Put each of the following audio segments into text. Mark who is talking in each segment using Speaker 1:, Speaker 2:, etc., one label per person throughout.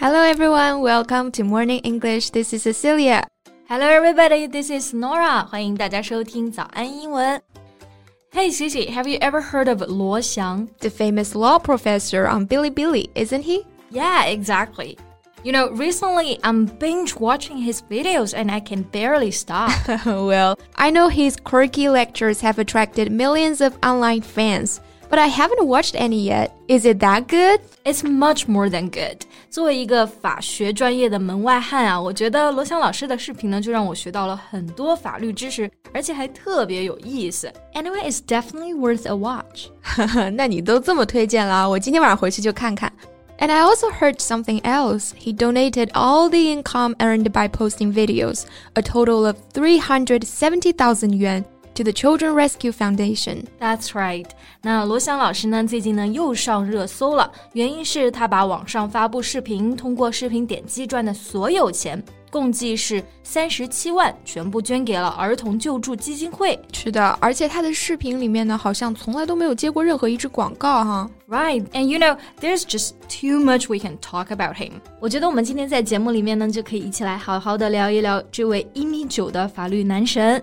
Speaker 1: Hello everyone, welcome to Morning English. This is Cecilia.
Speaker 2: Hello everybody, this is Norah. 欢迎大家收听早安英文。Hey Ceci, have you ever heard of Luo Xiang?
Speaker 1: The famous law professor on Bilibili, isn't he?
Speaker 2: Yeah, exactly. You know, recently I'm binge watching his videos and I can barely stop.
Speaker 1: well, I know his quirky lectures have attracted millions of online fans But I haven't watched any yet. Is it that good?
Speaker 2: It's much more than good. 作为一个法学专业的门外汉啊，我觉得罗翔老师的视频呢，就让我学到了很多法律知识，而且还特别有意思。Anyway, it's definitely worth a watch.
Speaker 1: 那你都这么推荐了，我今天晚上回去就看看。And I also heard something else. He donated all the income earned by posting videos, a total of 370,000 yuan to the Children Rescue Foundation.
Speaker 2: That's right. 那罗翔老师呢，最近呢又上热搜了，原因是他把网上发布视频通过视频点击赚的所有钱。共计是三十七万，全部捐给了儿童救助基金会。
Speaker 1: 是的，而且他的视频里面呢，好像从来都没有接过任何一支广告哈。
Speaker 2: Right, and you know, there's just too much we can talk about him. 我觉得我们今天在节目里面呢，就可以一起来好好的聊一聊这位一米九的法律男神。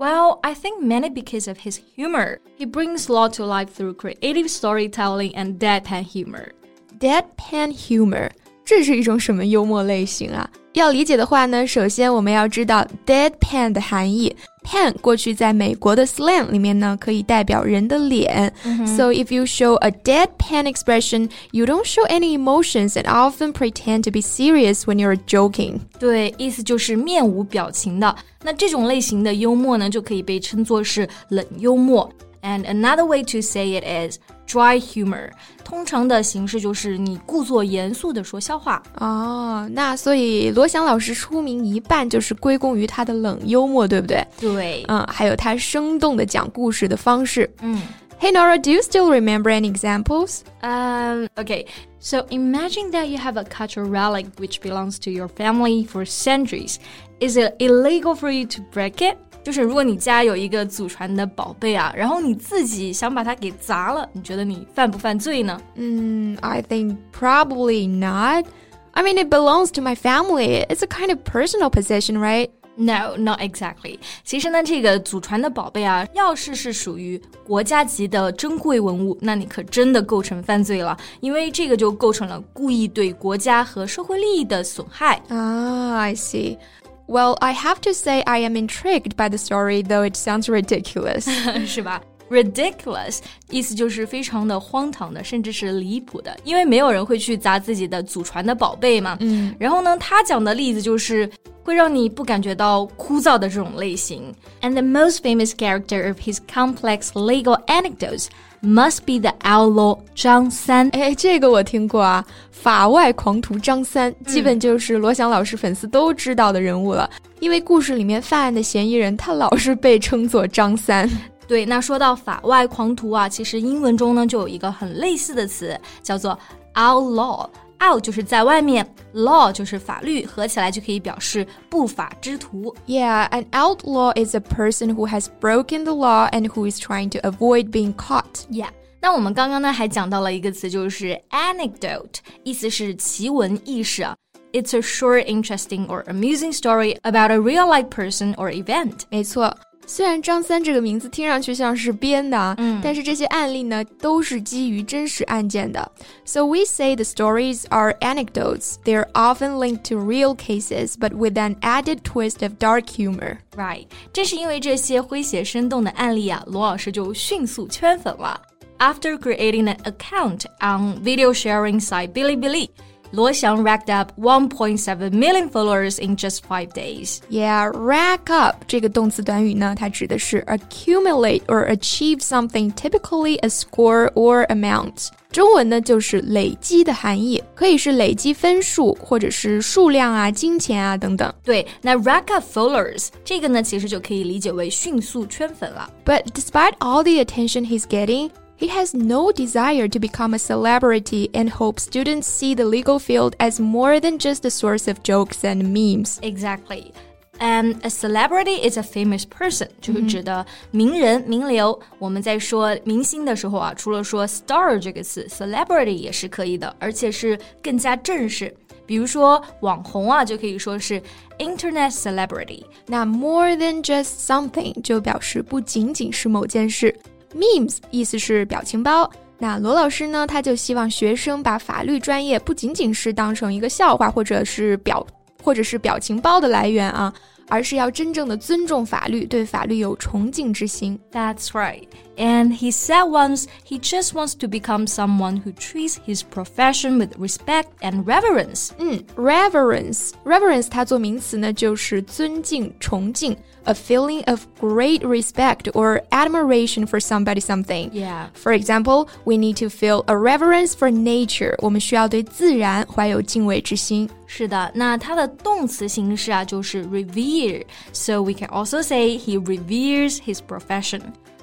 Speaker 2: Well, I think mainly because of his humor. He brings law to life through creative storytelling and deadpan humor.
Speaker 1: Deadpan humor 这是一种什么幽默类型啊？要理解的话呢，首先我们要知道 deadpan 的含义。 pan 过去在美国的 slang 里面呢，可以代表人的脸。So if you show a deadpan expression, you don't show any emotions and often pretend to be serious when you're joking.
Speaker 2: 对，意思就是面无表情的。那这种类型的幽默呢，就可以被称作是冷幽默。 And another way to say it is dry humor。通常的形式就是你故作严肃的说笑话。
Speaker 1: 哦，那所以罗翔老师出名一半就是归功于他的冷幽默，对不对？
Speaker 2: 对，
Speaker 1: 嗯，还有他生动的讲故事的方式。嗯。Hey Norah, do you still remember any examples?
Speaker 2: Um, okay. So imagine that you have a cultural relic which belongs to your family for centuries. Is it illegal for you to break it? 就是如果你家有一个祖传的宝贝啊，然后你自己想把它给砸了，你觉得你犯不犯罪呢？
Speaker 1: 嗯、mm,，I think probably not. I mean, it belongs to my family. It's a kind of personal possession, right?
Speaker 2: No, not exactly. 其实呢，这个祖传的宝贝啊，要是是属于国家级的珍贵文物，那你可真的构成犯罪了，因为这个就构成了故意对国家和社会利益的损害。
Speaker 1: 啊、ah,，I see. Well, I have to say I am intrigued by the story, though it sounds ridiculous.
Speaker 2: 是吧 ？ridiculous 意思就是非常的荒唐的，甚至是离谱的，因为没有人会去砸自己的祖传的宝贝嘛。嗯，然后呢，他讲的例子就是会让你不感觉到枯燥的这种类型。And the most famous character of his complex legal anecdotes must be the outlaw 张三。
Speaker 1: 哎，这个我听过啊，法外狂徒张三，基本就是罗翔老师粉丝都知道的人物了。因为故事里面犯案的嫌疑人，他老是被称作张三。
Speaker 2: 对，那说到法外狂徒啊，其实英文中呢就有一个很类似的词，叫做 outlaw。out 就是在外面，law 就是法律，合起来就可以表示不法之徒。
Speaker 1: Yeah, an outlaw is a person who has broken the law and who is trying to avoid being caught.
Speaker 2: Yeah. 那我们刚刚呢还讲到了一个词，就是 anecdote，意思是奇闻异事啊。It's a short, interesting or amusing story about a real-life person or event.
Speaker 1: 没错。 虽然张三这个名字听上去像是编的啊，嗯，但是这些案例呢都是基于真实案件的。So we say the stories are anecdotes. They're often linked to real cases, but with an added twist of dark humor.
Speaker 2: Right，正是因为这些诙谐生动的案例啊，罗老师就迅速圈粉了。After creating an account on video sharing site Bilibili. 罗翔 racked up 1.7 million followers in just five days.
Speaker 1: Yeah, rack up 这个动词短语呢，它指的是 accumulate or achieve something, typically a score or amount. 中文呢就是累积的含义，可以是累积分数，或者是数量啊、金钱啊等等。
Speaker 2: 对，那 rack up followers 这个呢，其实就可以理解为迅速圈粉了。
Speaker 1: But despite all the attention he's getting, he has no desire to become a celebrity and hopes students see the legal field as more than just a source of jokes and memes.
Speaker 2: Exactly. And a celebrity is a famous person，、嗯、就是指的名人、名流。我们在说明星的时候啊，除了说 star 这个词，celebrity 也是可以的，而且是更加正式。比如说网红啊，就可以说是 internet celebrity。
Speaker 1: 那 more than just something 就表示不仅仅是某件事。 Memes 意思是表情包。那罗老师呢，他就希望学生把法律专业不仅仅是当成一个笑话，或者是表，或者是表情包的来源啊。而是要真正的尊重法律，对法律有崇敬之心。
Speaker 2: That's right. And he said once he just wants to become someone who treats his profession with respect and reverence.
Speaker 1: 嗯，reverence reverence 它做名词呢，就是尊敬、崇敬。A feeling of great respect or admiration for somebody something.
Speaker 2: Yeah.
Speaker 1: For example, we need to feel a reverence for nature. 我们需要对自然怀有敬畏之心。
Speaker 2: 是的，那它的动词形式啊，就是 revere。So we can also say he reveres his profession.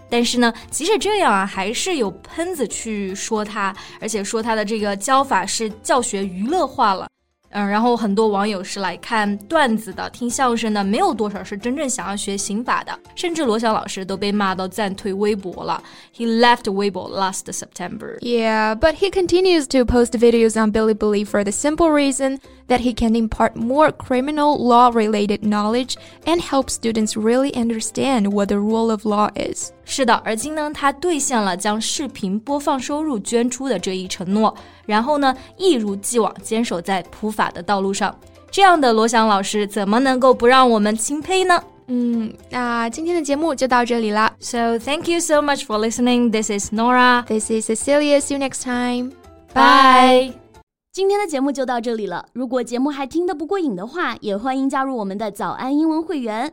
Speaker 2: 但是呢，即使这样啊，还是有喷子去说他，而且说他的这个教法是教学娱乐化了。嗯，然后很多网友是来看段子的、听相声的，没有多少是真正想要学刑法的。甚至罗翔老师都被骂到暂退微博了。He left Weibo last September.
Speaker 1: Yeah, but he continues to post videos on Bilibili for the simple reason that he can impart more criminal law-related knowledge and help students really understand what the rule of law is.
Speaker 2: 是的，而今呢，他兑现了将视频播放收入捐出的这一承诺，然后呢，一如既往坚守在普法的道路上。这样的罗翔老师，怎么能够不让我们钦佩呢？
Speaker 1: 嗯，那今天的节目就到这里啦。
Speaker 2: So thank you so much for listening. This is Nora.
Speaker 1: This is Cecilia. See you next time.
Speaker 2: Bye.
Speaker 3: 今天的节目就到这里了。如果节目还听得不过瘾的话，也欢迎加入我们的早安英文会员。